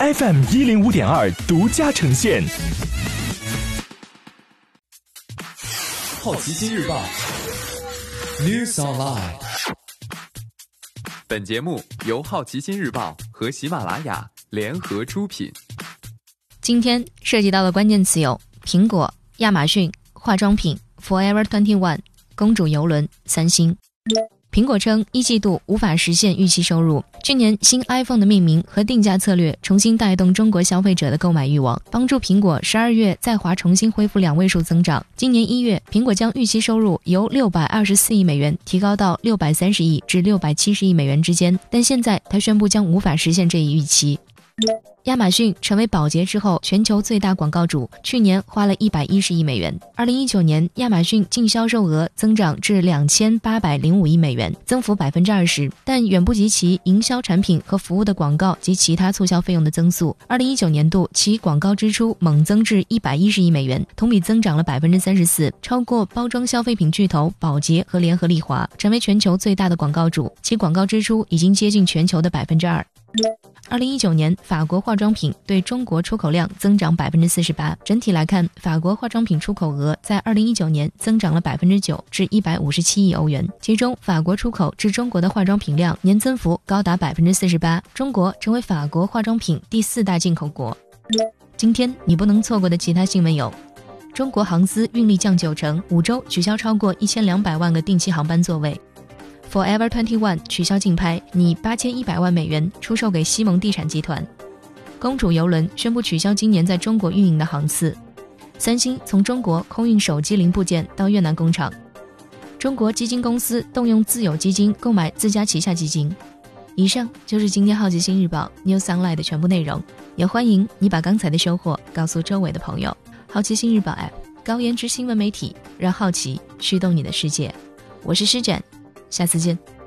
FM 一零五点二独家呈现。好奇心日报，News Online。本节目由好奇心日报和喜马拉雅联合出品。今天涉及到的关键词有：苹果、亚马逊、化妆品、Forever Twenty One、公主游轮、三星。苹果称，一季度无法实现预期收入。去年新 iPhone 的命名和定价策略重新带动中国消费者的购买欲望，帮助苹果十二月在华重新恢复两位数增长。今年一月，苹果将预期收入由六百二十四亿美元提高到六百三十亿至六百七十亿美元之间，但现在它宣布将无法实现这一预期。亚马逊成为宝洁之后全球最大广告主，去年花了一百一十亿美元。二零一九年，亚马逊净销售额增长至两千八百零五亿美元，增幅百分之二十，但远不及其营销产品和服务的广告及其他促销费用的增速。二零一九年度，其广告支出猛增至一百一十亿美元，同比增长了百分之三十四，超过包装消费品巨头宝洁和联合利华，成为全球最大的广告主。其广告支出已经接近全球的百分之二。二零一九年，法国化妆品对中国出口量增长百分之四十八。整体来看，法国化妆品出口额在二零一九年增长了百分之九，至一百五十七亿欧元。其中，法国出口至中国的化妆品量年增幅高达百分之四十八，中国成为法国化妆品第四大进口国。今天你不能错过的其他新闻有：中国航司运力降九成，五周取消超过一千两百万个定期航班座位。Forever Twenty One 取消竞拍，拟八千一百万美元出售给西蒙地产集团。公主游轮宣布取消今年在中国运营的航次。三星从中国空运手机零部件到越南工厂。中国基金公司动用自有基金购买自家旗下基金。以上就是今天好奇心日报 New Sunlight 的全部内容。也欢迎你把刚才的收获告诉周围的朋友。好奇心日报 App 高颜值新闻媒体，让好奇驱动你的世界。我是施展。下次见。